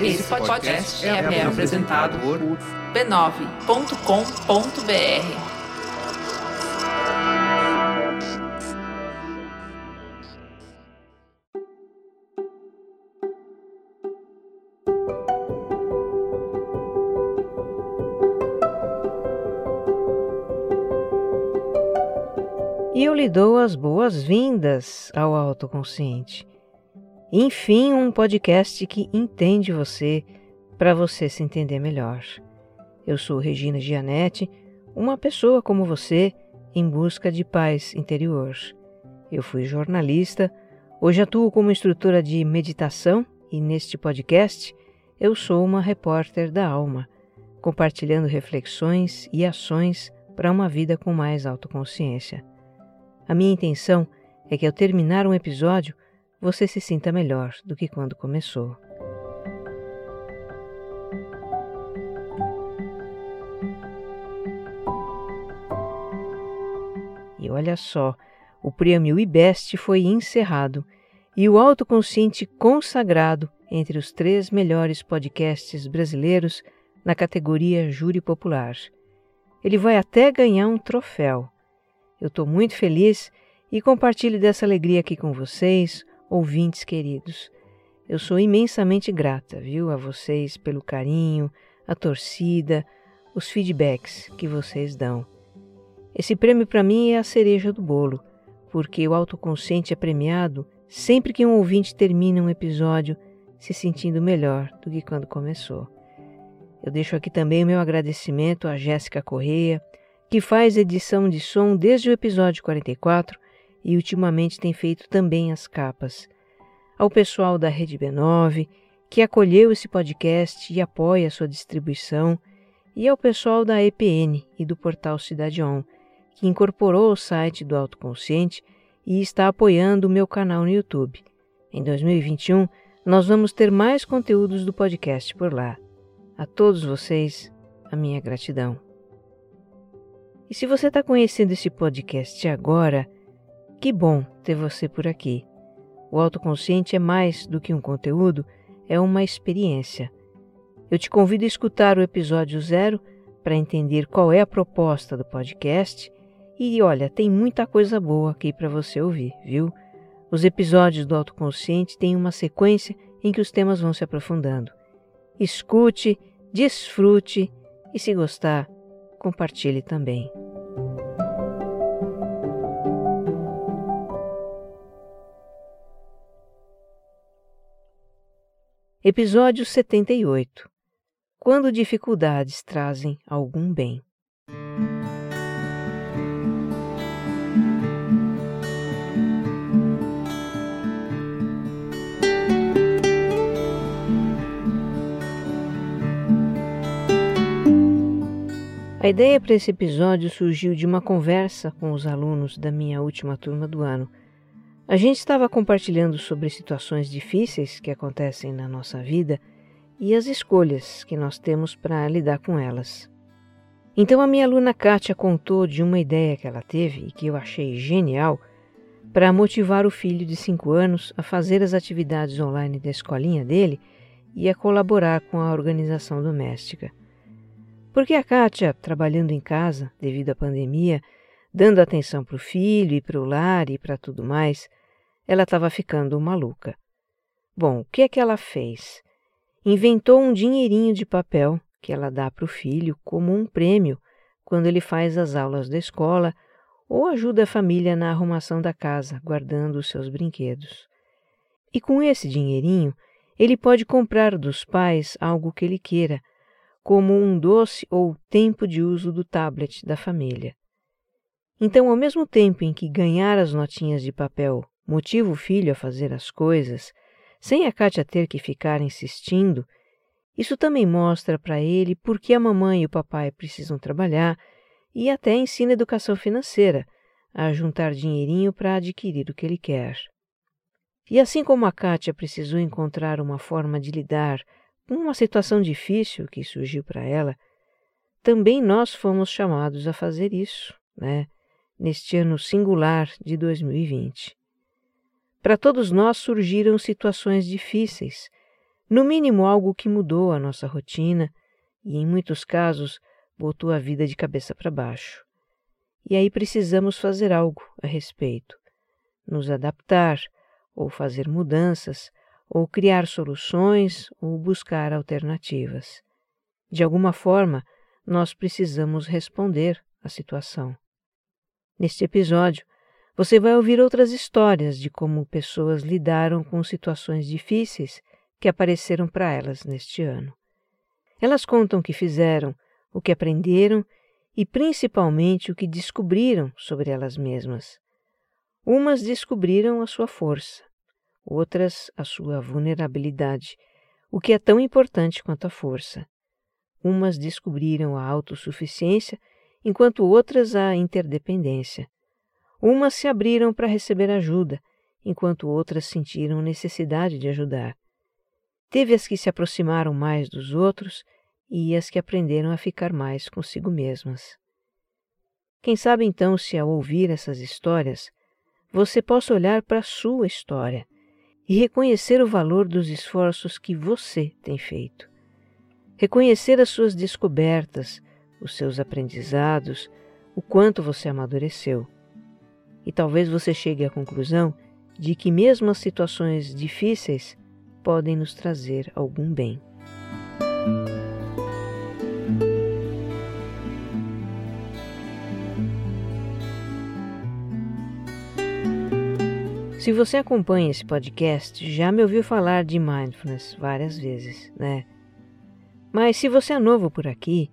Esse podcast é apresentado por b9.com.br. E eu lhe dou as boas-vindas ao autoconsciente. Enfim, um podcast que entende você para você se entender melhor. Eu sou Regina Gianetti, uma pessoa como você em busca de paz interior. Eu fui jornalista, hoje atuo como instrutora de meditação e neste podcast eu sou uma repórter da alma, compartilhando reflexões e ações para uma vida com mais autoconsciência. A minha intenção é que ao terminar um episódio você se sinta melhor do que quando começou. E olha só, o prêmio IBEST foi encerrado e o autoconsciente consagrado entre os três melhores podcasts brasileiros na categoria Júri Popular. Ele vai até ganhar um troféu. Eu estou muito feliz e compartilho dessa alegria aqui com vocês, ouvintes queridos. Eu sou imensamente grata, viu, a vocês pelo carinho, a torcida, os feedbacks que vocês dão. Esse prêmio para mim é a cereja do bolo, porque o autoconsciente é premiado sempre que um ouvinte termina um episódio se sentindo melhor do que quando começou. Eu deixo aqui também o meu agradecimento a Jéssica Correia, que faz edição de som desde o episódio 44 e ultimamente tem feito também as capas. Ao pessoal da Rede B9, que acolheu esse podcast e apoia a sua distribuição, e ao pessoal da EPN e do portal Cidade On, que incorporou o site do Autoconsciente e está apoiando o meu canal no YouTube. Em 2021, nós vamos ter mais conteúdos do podcast por lá. A todos vocês, a minha gratidão. E se você está conhecendo esse podcast agora, que bom ter você por aqui. O autoconsciente é mais do que um conteúdo, é uma experiência. Eu te convido a escutar o episódio zero para entender qual é a proposta do podcast. E olha, tem muita coisa boa aqui para você ouvir, viu? Os episódios do autoconsciente têm uma sequência em que os temas vão se aprofundando. Escute, desfrute e, se gostar, compartilhe também. Episódio 78 Quando dificuldades trazem algum bem. A ideia para esse episódio surgiu de uma conversa com os alunos da minha última turma do ano a gente estava compartilhando sobre situações difíceis que acontecem na nossa vida e as escolhas que nós temos para lidar com elas. Então a minha aluna Kátia contou de uma ideia que ela teve e que eu achei genial para motivar o filho de 5 anos a fazer as atividades online da escolinha dele e a colaborar com a organização doméstica. Porque a Kátia, trabalhando em casa devido à pandemia, dando atenção para o filho e para o lar e para tudo mais, ela estava ficando maluca. Bom, o que é que ela fez? Inventou um dinheirinho de papel que ela dá para o filho como um prêmio quando ele faz as aulas da escola ou ajuda a família na arrumação da casa, guardando os seus brinquedos. E com esse dinheirinho, ele pode comprar dos pais algo que ele queira, como um doce ou tempo de uso do tablet da família. Então, ao mesmo tempo em que ganhar as notinhas de papel motiva o filho a fazer as coisas, sem a Kátia ter que ficar insistindo, isso também mostra para ele por que a mamãe e o papai precisam trabalhar e até ensina educação financeira, a juntar dinheirinho para adquirir o que ele quer. E assim como a Kátia precisou encontrar uma forma de lidar com uma situação difícil que surgiu para ela, também nós fomos chamados a fazer isso, né? Neste ano singular de 2020. Para todos nós surgiram situações difíceis, no mínimo algo que mudou a nossa rotina e, em muitos casos, botou a vida de cabeça para baixo. E aí precisamos fazer algo a respeito, nos adaptar, ou fazer mudanças, ou criar soluções, ou buscar alternativas. De alguma forma, nós precisamos responder à situação. Neste episódio, você vai ouvir outras histórias de como pessoas lidaram com situações difíceis que apareceram para elas neste ano. Elas contam o que fizeram, o que aprenderam e principalmente o que descobriram sobre elas mesmas. Umas descobriram a sua força, outras a sua vulnerabilidade, o que é tão importante quanto a força. Umas descobriram a autossuficiência, enquanto outras a interdependência. Umas se abriram para receber ajuda, enquanto outras sentiram necessidade de ajudar. Teve as que se aproximaram mais dos outros e as que aprenderam a ficar mais consigo mesmas. Quem sabe então se ao ouvir essas histórias você possa olhar para a sua história e reconhecer o valor dos esforços que você tem feito. Reconhecer as suas descobertas, os seus aprendizados, o quanto você amadureceu. E talvez você chegue à conclusão de que, mesmo as situações difíceis, podem nos trazer algum bem. Se você acompanha esse podcast, já me ouviu falar de mindfulness várias vezes, né? Mas se você é novo por aqui,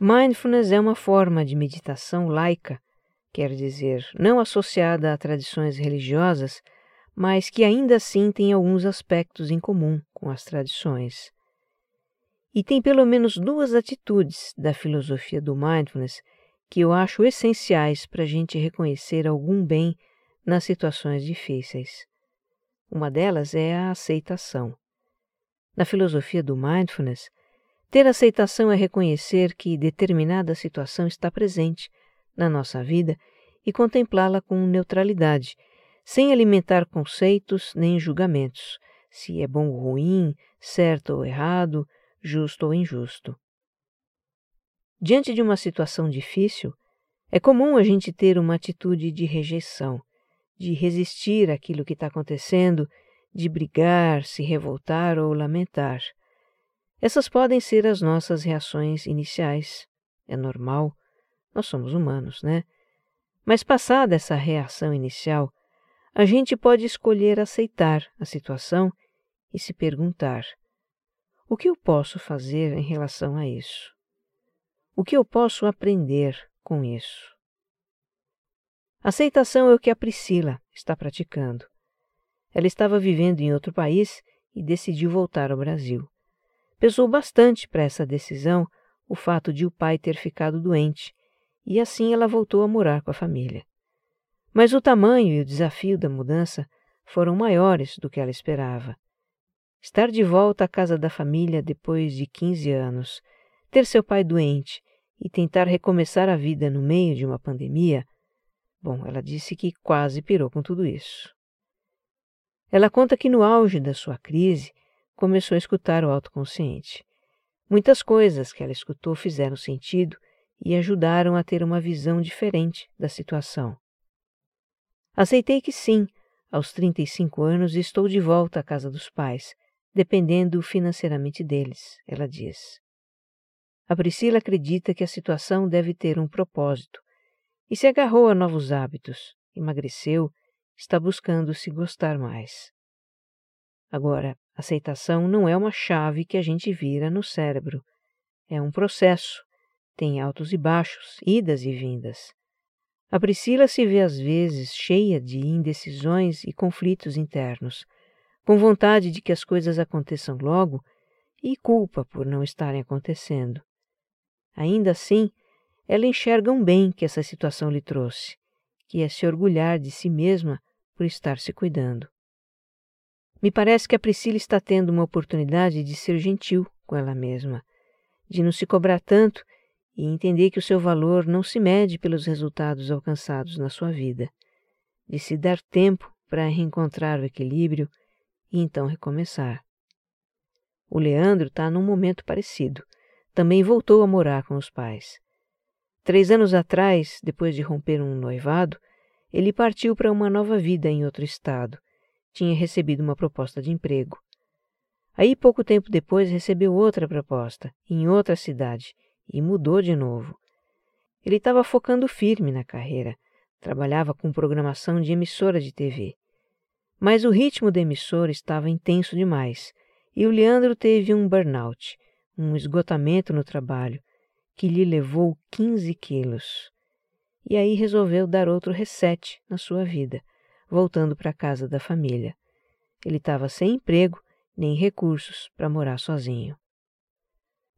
mindfulness é uma forma de meditação laica, quer dizer, não associada a tradições religiosas, mas que ainda assim tem alguns aspectos em comum com as tradições. E tem pelo menos duas atitudes da filosofia do mindfulness que eu acho essenciais para a gente reconhecer algum bem nas situações difíceis. Uma delas é a aceitação. Na filosofia do mindfulness, ter aceitação é reconhecer que determinada situação está presente na nossa vida e contemplá-la com neutralidade sem alimentar conceitos nem julgamentos, se é bom ou ruim, certo ou errado, justo ou injusto. Diante de uma situação difícil, é comum a gente ter uma atitude de rejeição, de resistir àquilo que está acontecendo, de brigar, se revoltar ou lamentar. Essas podem ser as nossas reações iniciais. É normal, nós somos humanos, né? Mas passada essa reação inicial, a gente pode escolher aceitar a situação e se perguntar: o que eu posso fazer em relação a isso? O que eu posso aprender com isso? Aceitação é o que a Priscila está praticando. Ela estava vivendo em outro país e decidiu voltar ao Brasil. Pesou bastante para essa decisão o fato de o pai ter ficado doente, e assim ela voltou a morar com a família. Mas o tamanho e o desafio da mudança foram maiores do que ela esperava. Estar de volta à casa da família depois de 15 anos, ter seu pai doente e tentar recomeçar a vida no meio de uma pandemia, bom, ela disse que quase pirou com tudo isso. Ela conta que no auge da sua crise começou a escutar o autoconsciente. Muitas coisas que ela escutou fizeram sentido e ajudaram a ter uma visão diferente da situação. Aceitei que sim, aos 35 anos estou de volta à casa dos pais, dependendo financeiramente deles, ela diz. A Priscila acredita que a situação deve ter um propósito e se agarrou a novos hábitos, emagreceu, está buscando se gostar mais. Agora, aceitação não é uma chave que a gente vira no cérebro. É um processo, tem altos e baixos, idas e vindas. A Priscila se vê às vezes cheia de indecisões e conflitos internos, com vontade de que as coisas aconteçam logo e culpa por não estarem acontecendo. Ainda assim, ela enxerga um bem que essa situação lhe trouxe, que é se orgulhar de si mesma por estar se cuidando. Me parece que a Priscila está tendo uma oportunidade de ser gentil com ela mesma, de não se cobrar tanto e entender que o seu valor não se mede pelos resultados alcançados na sua vida, de se dar tempo para reencontrar o equilíbrio e então recomeçar. O Leandro está num momento parecido. Também voltou a morar com os pais. Três anos atrás, depois de romper um noivado, ele partiu para uma nova vida em outro estado. Tinha recebido uma proposta de emprego. Aí, pouco tempo depois, recebeu outra proposta, em outra cidade, e mudou de novo. Ele estava focando firme na carreira, trabalhava com programação de emissora de TV. Mas o ritmo da emissora estava intenso demais e o Leandro teve um burnout, um esgotamento no trabalho, que lhe levou 15 quilos. E aí resolveu dar outro reset na sua vida, voltando para a casa da família. Ele estava sem emprego nem recursos para morar sozinho.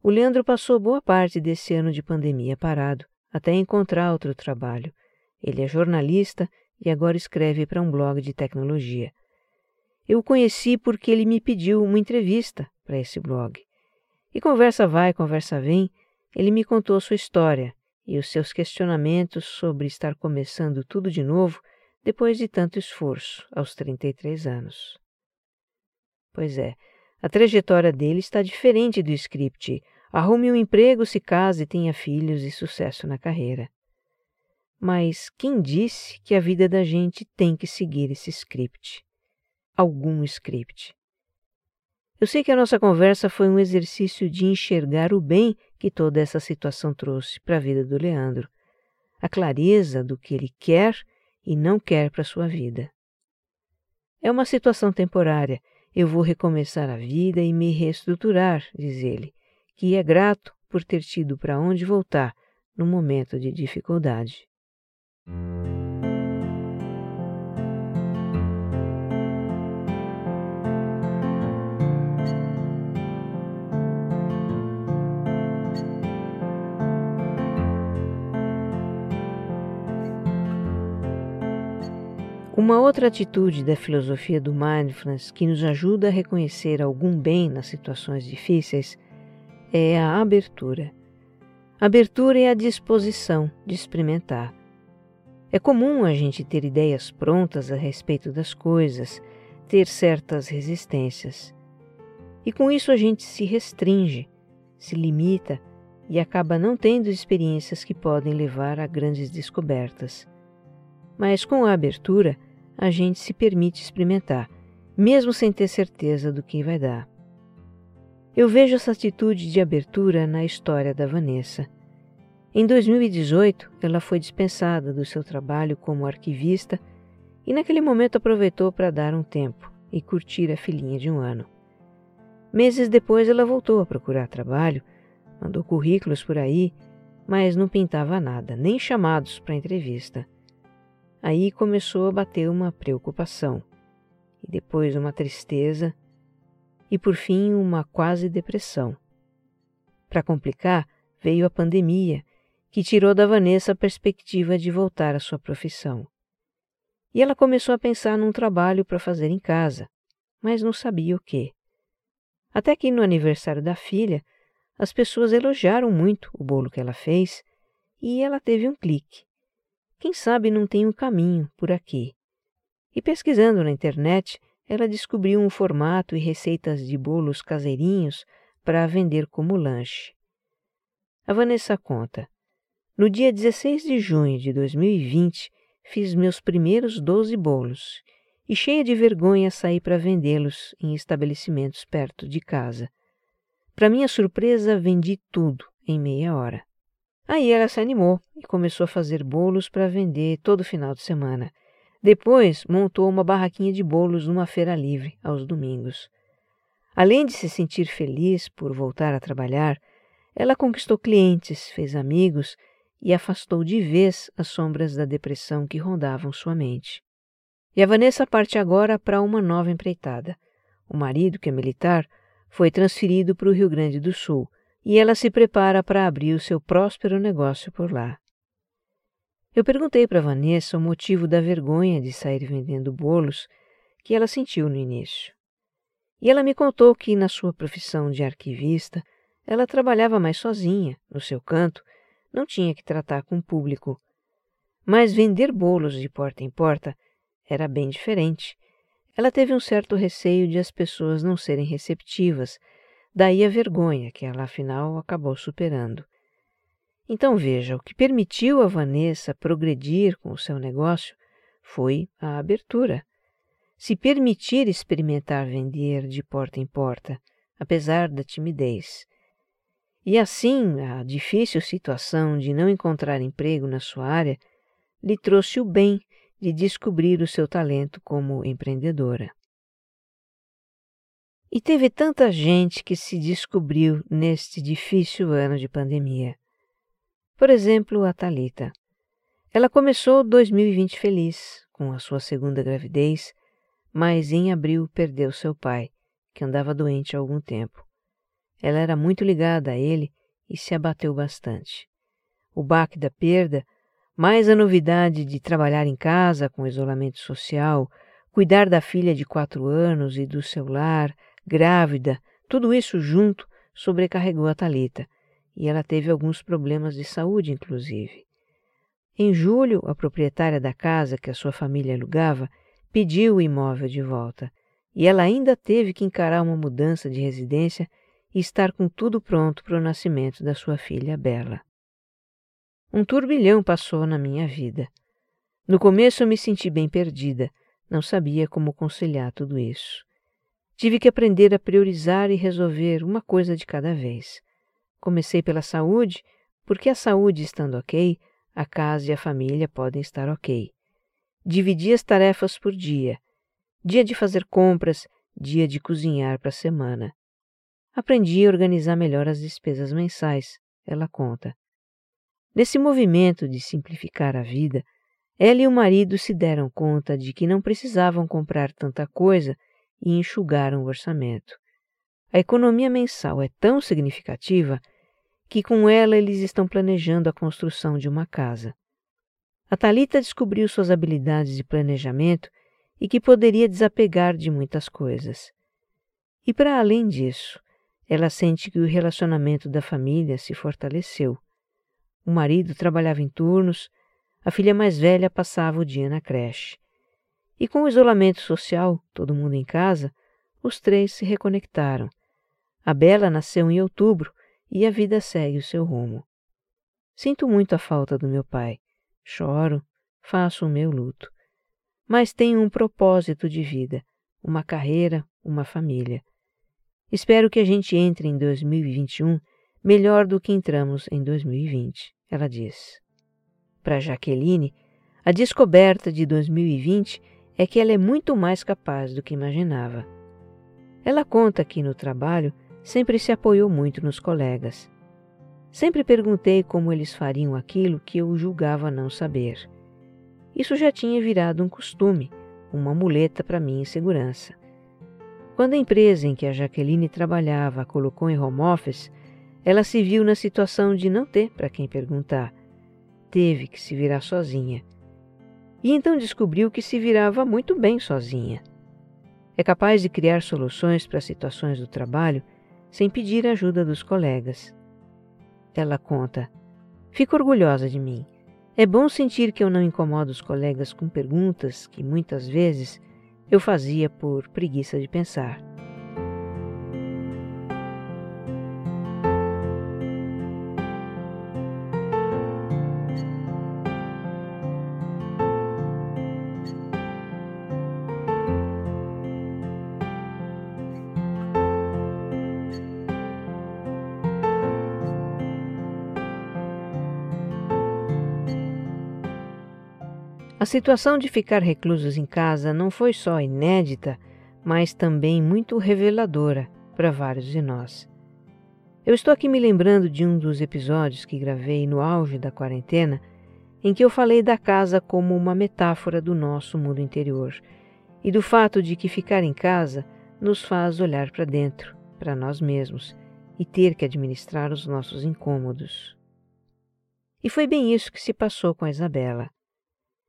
O Leandro passou boa parte desse ano de pandemia parado, até encontrar outro trabalho. Ele é jornalista e agora escreve para um blog de tecnologia. Eu o conheci porque ele me pediu uma entrevista para esse blog. E conversa vai, conversa vem, ele me contou sua história e os seus questionamentos sobre estar começando tudo de novo depois de tanto esforço, aos 33 anos. Pois é, a trajetória dele está diferente do script. Arrume um emprego, se case, tenha filhos e sucesso na carreira. Mas quem disse que a vida da gente tem que seguir esse script? algum script. Eu sei que a nossa conversa foi um exercício de enxergar o bem que toda essa situação trouxe para a vida do Leandro, a clareza do que ele quer e não quer para sua vida. É uma situação temporária. Eu vou recomeçar a vida e me reestruturar, diz ele, que é grato por ter tido para onde voltar no momento de dificuldade. Uma outra atitude da filosofia do mindfulness que nos ajuda a reconhecer algum bem nas situações difíceis é a abertura. Abertura é a disposição de experimentar. É comum a gente ter ideias prontas a respeito das coisas, ter certas resistências. E com isso a gente se restringe, se limita e acaba não tendo experiências que podem levar a grandes descobertas. Mas com a abertura, a gente se permite experimentar, mesmo sem ter certeza do que vai dar. Eu vejo essa atitude de abertura na história da Vanessa. Em 2018, ela foi dispensada do seu trabalho como arquivista e naquele momento aproveitou para dar um tempo e curtir a filhinha de um ano. Meses depois, ela voltou a procurar trabalho, mandou currículos por aí, mas não pintava nada, nem chamados para entrevista. Aí começou a bater uma preocupação, e depois uma tristeza, e por fim uma quase depressão. Para complicar, veio a pandemia, que tirou da Vanessa a perspectiva de voltar à sua profissão. E ela começou a pensar num trabalho para fazer em casa, mas não sabia o que. Até que no aniversário da filha, as pessoas elogiaram muito o bolo que ela fez e ela teve um clique. Quem sabe não tem um caminho por aqui. E pesquisando na internet, ela descobriu um formato e receitas de bolos caseirinhos para vender como lanche. A Vanessa conta: No dia 16 de junho de 2020, fiz meus primeiros 12 bolos e, cheia de vergonha, saí para vendê-los em estabelecimentos perto de casa. Para minha surpresa, vendi tudo em meia hora. Aí ela se animou e começou a fazer bolos para vender todo final de semana. Depois montou uma barraquinha de bolos numa feira livre aos domingos. Além de se sentir feliz por voltar a trabalhar, ela conquistou clientes, fez amigos e afastou de vez as sombras da depressão que rondavam sua mente. E a Vanessa parte agora para uma nova empreitada. O marido, que é militar, foi transferido para o Rio Grande do Sul e ela se prepara para abrir o seu próspero negócio por lá. Eu perguntei para Vanessa o motivo da vergonha de sair vendendo bolos que ela sentiu no início. E ela me contou que, na sua profissão de arquivista, ela trabalhava mais sozinha, no seu canto, não tinha que tratar com o público. Mas vender bolos de porta em porta era bem diferente. Ela teve um certo receio de as pessoas não serem receptivas, daí a vergonha que ela afinal acabou superando. Então veja, o que permitiu a Vanessa progredir com o seu negócio foi a abertura. Se permitir experimentar vender de porta em porta, apesar da timidez. E assim, a difícil situação de não encontrar emprego na sua área lhe trouxe o bem de descobrir o seu talento como empreendedora. E teve tanta gente que se descobriu neste difícil ano de pandemia. Por exemplo, a Talita. Ela começou 2020 feliz, com a sua segunda gravidez, mas em abril perdeu seu pai, que andava doente há algum tempo. Ela era muito ligada a ele e se abateu bastante. O baque da perda, mais a novidade de trabalhar em casa com isolamento social, cuidar da filha de quatro anos e do seu lar, grávida, tudo isso junto sobrecarregou a Talita e ela teve alguns problemas de saúde, inclusive. Em julho, a proprietária da casa que a sua família alugava pediu o imóvel de volta e ela ainda teve que encarar uma mudança de residência e estar com tudo pronto para o nascimento da sua filha Bela. Um turbilhão passou na minha vida. No começo eu me senti bem perdida, não sabia como conciliar tudo isso. Tive que aprender a priorizar e resolver uma coisa de cada vez. Comecei pela saúde, porque a saúde estando ok, a casa e a família podem estar ok. Dividi as tarefas por dia. Dia de fazer compras, dia de cozinhar para a semana. Aprendi a organizar melhor as despesas mensais, ela conta. Nesse movimento de simplificar a vida, ela e o marido se deram conta de que não precisavam comprar tanta coisa e enxugaram o orçamento. A economia mensal é tão significativa que com ela eles estão planejando a construção de uma casa. A Talita descobriu suas habilidades de planejamento e que poderia desapegar de muitas coisas. E para além disso, ela sente que o relacionamento da família se fortaleceu. O marido trabalhava em turnos, a filha mais velha passava o dia na creche. E com o isolamento social, todo mundo em casa, os três se reconectaram. A Bela nasceu em outubro e a vida segue o seu rumo. Sinto muito a falta do meu pai. Choro, faço o meu luto. Mas tenho um propósito de vida, uma carreira, uma família. Espero que a gente entre em 2021 melhor do que entramos em 2020, ela diz. Para Jaqueline, a descoberta de 2020 é que ela é muito mais capaz do que imaginava. Ela conta que no trabalho sempre se apoiou muito nos colegas. Sempre perguntei como eles fariam aquilo que eu julgava não saber. Isso já tinha virado um costume, uma muleta para minha insegurança. Quando a empresa em que a Jaqueline trabalhava a colocou em home office, ela se viu na situação de não ter para quem perguntar. Teve que se virar sozinha. E então descobriu que se virava muito bem sozinha. É capaz de criar soluções para situações do trabalho sem pedir ajuda dos colegas. Ela conta: Fico orgulhosa de mim. É bom sentir que eu não incomodo os colegas com perguntas que muitas vezes eu fazia por preguiça de pensar. A situação de ficar reclusos em casa não foi só inédita, mas também muito reveladora para vários de nós. Eu estou aqui me lembrando de um dos episódios que gravei no auge da quarentena, em que eu falei da casa como uma metáfora do nosso mundo interior e do fato de que ficar em casa nos faz olhar para dentro, para nós mesmos e ter que administrar os nossos incômodos. E foi bem isso que se passou com a Isabela.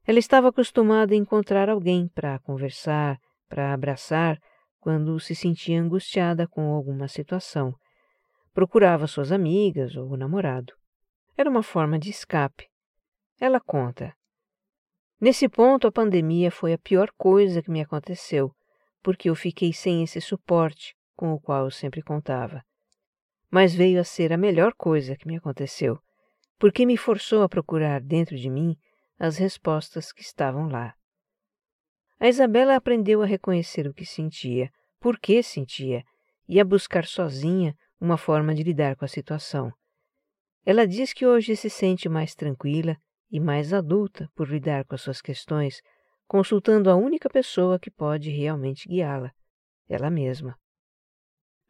Ela estava acostumada a encontrar alguém para conversar, para abraçar, quando se sentia angustiada com alguma situação. Procurava suas amigas ou o namorado. Era uma forma de escape. Ela conta. Nesse ponto, a pandemia foi a pior coisa que me aconteceu, porque eu fiquei sem esse suporte com o qual eu sempre contava. Mas veio a ser a melhor coisa que me aconteceu, porque me forçou a procurar dentro de mim as respostas que estavam lá. A Isabela aprendeu a reconhecer o que sentia, por que sentia, e a buscar sozinha uma forma de lidar com a situação. Ela diz que hoje se sente mais tranquila e mais adulta por lidar com as suas questões, consultando a única pessoa que pode realmente guiá-la, ela mesma.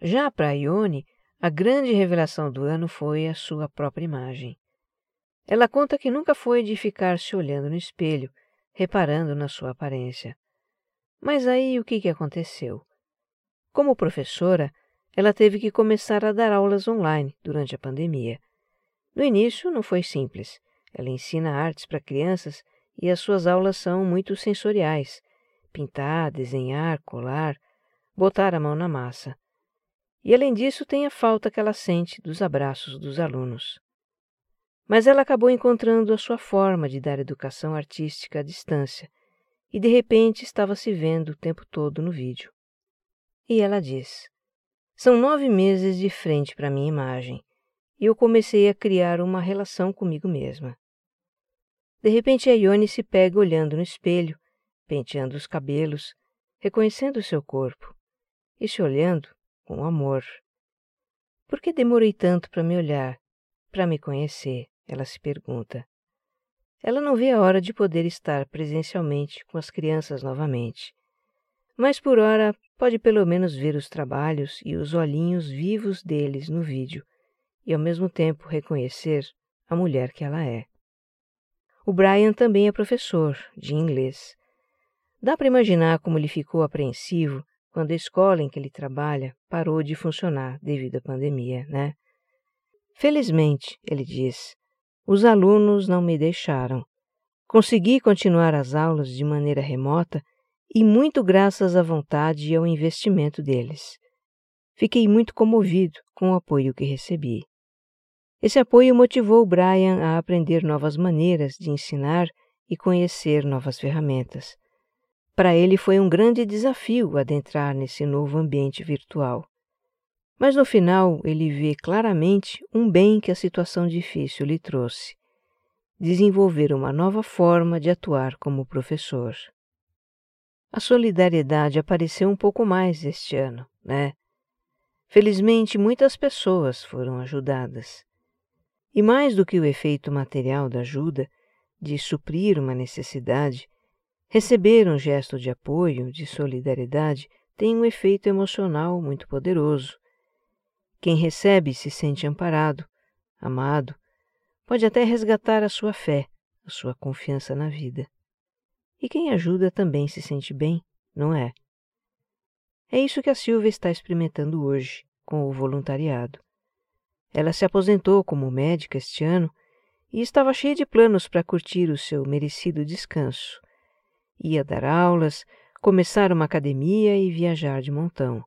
Já para Ione, a grande revelação do ano foi a sua própria imagem. Ela conta que nunca foi de ficar se olhando no espelho, reparando na sua aparência. Mas aí o que, que aconteceu? Como professora, ela teve que começar a dar aulas online durante a pandemia. No início não foi simples. Ela ensina artes para crianças e as suas aulas são muito sensoriais: pintar, desenhar, colar, botar a mão na massa. E além disso, tem a falta que ela sente dos abraços dos alunos. Mas ela acabou encontrando a sua forma de dar educação artística à distância e de repente estava se vendo o tempo todo no vídeo. E ela diz: São nove meses de frente para minha imagem e eu comecei a criar uma relação comigo mesma. De repente a Ione se pega olhando no espelho, penteando os cabelos, reconhecendo o seu corpo e se olhando com amor. Por que demorei tanto para me olhar, para me conhecer? Ela se pergunta. Ela não vê a hora de poder estar presencialmente com as crianças novamente. Mas por hora pode pelo menos ver os trabalhos e os olhinhos vivos deles no vídeo e ao mesmo tempo reconhecer a mulher que ela é. O Brian também é professor de inglês. Dá para imaginar como ele ficou apreensivo quando a escola em que ele trabalha parou de funcionar devido à pandemia, né? Felizmente, ele diz, os alunos não me deixaram. Consegui continuar as aulas de maneira remota e muito graças à vontade e ao investimento deles. Fiquei muito comovido com o apoio que recebi. Esse apoio motivou Brian a aprender novas maneiras de ensinar e conhecer novas ferramentas. Para ele foi um grande desafio adentrar nesse novo ambiente virtual. Mas no final ele vê claramente um bem que a situação difícil lhe trouxe: desenvolver uma nova forma de atuar como professor. A solidariedade apareceu um pouco mais este ano, né? Felizmente, muitas pessoas foram ajudadas. E mais do que o efeito material da ajuda, de suprir uma necessidade, receber um gesto de apoio, de solidariedade, tem um efeito emocional muito poderoso. Quem recebe se sente amparado, amado, pode até resgatar a sua fé, a sua confiança na vida. E quem ajuda também se sente bem, não é? É isso que a Silvia está experimentando hoje com o voluntariado. Ela se aposentou como médica este ano e estava cheia de planos para curtir o seu merecido descanso. Ia dar aulas, começar uma academia e viajar de montão.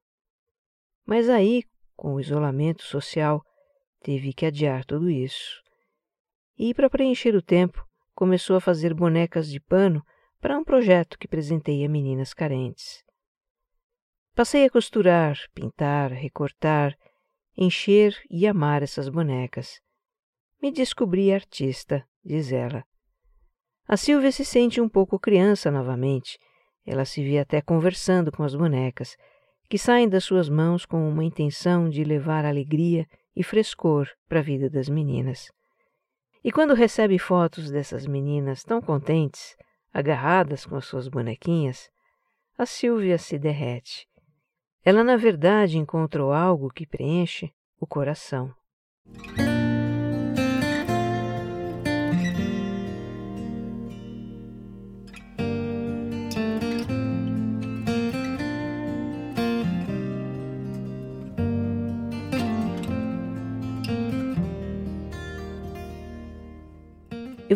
Mas aí, com o isolamento social, teve que adiar tudo isso. E, para preencher o tempo, começou a fazer bonecas de pano para um projeto que presenteia meninas carentes. Passei a costurar, pintar, recortar encher e amar essas bonecas. Me descobri artista, diz ela. A Silvia se sente um pouco criança novamente. Ela se vê até conversando com as bonecas, que saem das suas mãos com uma intenção de levar alegria e frescor para a vida das meninas. E quando recebe fotos dessas meninas tão contentes, agarradas com as suas bonequinhas, a Silvia se derrete. Ela, na verdade, encontrou algo que preenche o coração.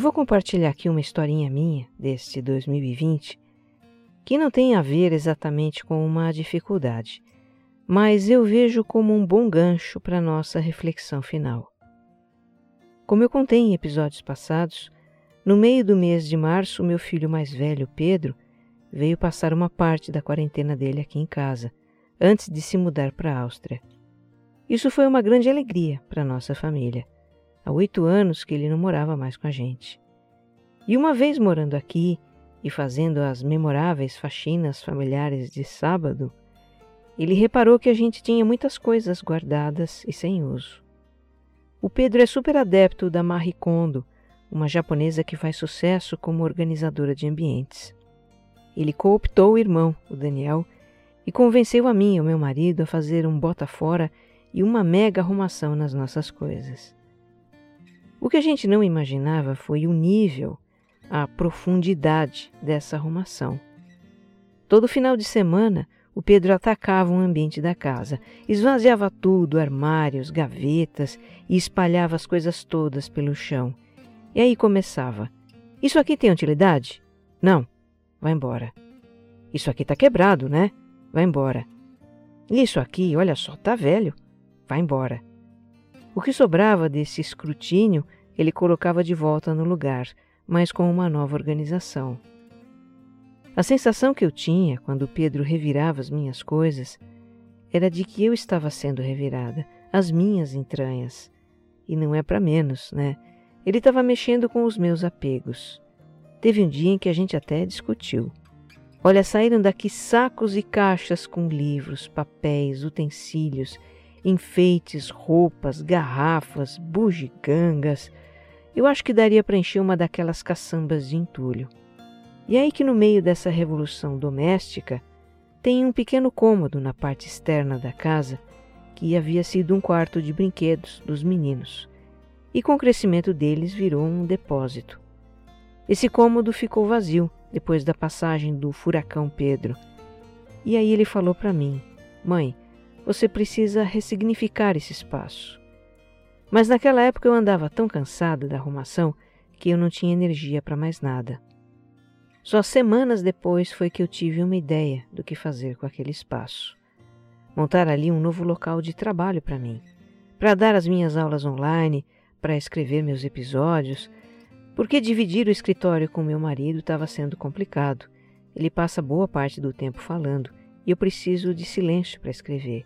Vou compartilhar aqui uma historinha minha deste 2020 que não tem a ver exatamente com uma dificuldade, mas eu vejo como um bom gancho para nossa reflexão final. Como eu contei em episódios passados, No meio do mês de março, meu filho mais velho, Pedro, veio passar uma parte da quarentena dele aqui em casa, antes de se mudar para a Áustria. Isso foi uma grande alegria para nossa família. Há oito anos que ele não morava mais com a gente. E uma vez morando aqui e fazendo as memoráveis faxinas familiares de sábado, ele reparou que a gente tinha muitas coisas guardadas e sem uso. O Pedro é super adepto da Marie Kondo, uma japonesa que faz sucesso como organizadora de ambientes. Ele cooptou o irmão, o Daniel, e convenceu a mim e o meu marido a fazer um bota fora e uma mega arrumação nas nossas coisas. O que a gente não imaginava foi o nível, a profundidade dessa arrumação. Todo final de semana, o Pedro atacava o ambiente da casa, esvaziava tudo, armários, gavetas e espalhava as coisas todas pelo chão. E aí começava: Isso aqui tem utilidade? Não. Vai embora. Isso aqui está quebrado, né? Vai embora. Isso aqui, olha só, tá velho. Vai embora. O que sobrava desse escrutínio ele colocava de volta no lugar, mas com uma nova organização. A sensação que eu tinha quando Pedro revirava as minhas coisas era de que eu estava sendo revirada, as minhas entranhas. E não é para menos, né? Ele estava mexendo com os meus apegos. Teve um dia em que a gente até discutiu. Olha, saíram daqui sacos e caixas com livros, papéis, utensílios, enfeites, roupas, garrafas, bugigangas. Eu acho que daria para encher uma daquelas caçambas de entulho. E aí que no meio dessa revolução doméstica tem um pequeno cômodo na parte externa da casa que havia sido um quarto de brinquedos dos meninos e com o crescimento deles virou um depósito. Esse cômodo ficou vazio depois da passagem do furacão Pedro. E aí ele falou para mim: Mãe, você precisa ressignificar esse espaço. Mas naquela época eu andava tão cansada da arrumação que eu não tinha energia para mais nada. Só semanas depois foi que eu tive uma ideia do que fazer com aquele espaço. Montar ali um novo local de trabalho para mim, para dar as minhas aulas online, para escrever meus episódios, porque dividir o escritório com meu marido estava sendo complicado. Ele passa boa parte do tempo falando e eu preciso de silêncio para escrever.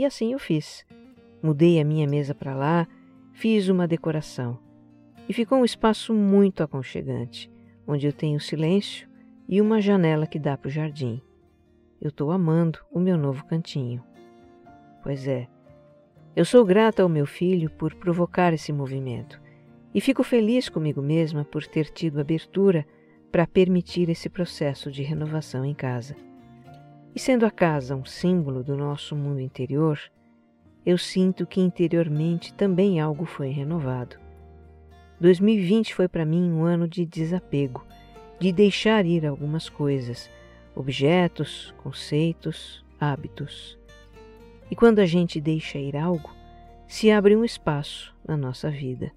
E assim eu fiz. Mudei a minha mesa para lá, fiz uma decoração e ficou um espaço muito aconchegante onde eu tenho silêncio e uma janela que dá para o jardim. Eu estou amando o meu novo cantinho. Pois é, eu sou grata ao meu filho por provocar esse movimento e fico feliz comigo mesma por ter tido abertura para permitir esse processo de renovação em casa. E sendo a casa um símbolo do nosso mundo interior, eu sinto que interiormente também algo foi renovado. 2020 foi para mim um ano de desapego, de deixar ir algumas coisas, objetos, conceitos, hábitos. E quando a gente deixa ir algo, se abre um espaço na nossa vida.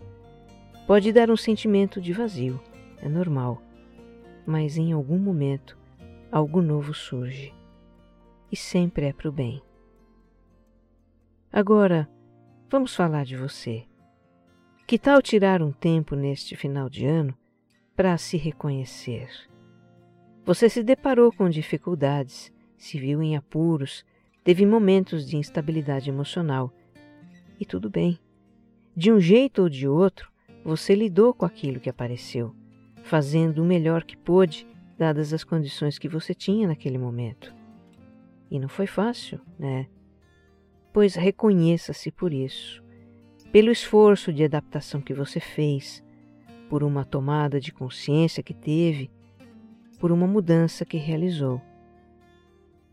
Pode dar um sentimento de vazio, é normal, mas em algum momento algo novo surge. E sempre é para o bem. Agora, vamos falar de você. Que tal tirar um tempo neste final de ano para se reconhecer? Você se deparou com dificuldades, se viu em apuros, teve momentos de instabilidade emocional. E tudo bem. De um jeito ou de outro, você lidou com aquilo que apareceu, fazendo o melhor que pôde, dadas as condições que você tinha naquele momento. E não foi fácil, né? Pois reconheça-se por isso pelo esforço de adaptação que você fez, por uma tomada de consciência que teve, por uma mudança que realizou.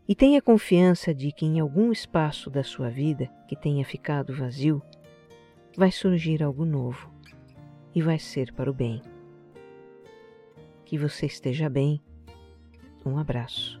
E tenha confiança de que em algum espaço da sua vida que tenha ficado vazio, vai surgir algo novo e vai ser para o bem. Que você esteja bem. Um abraço.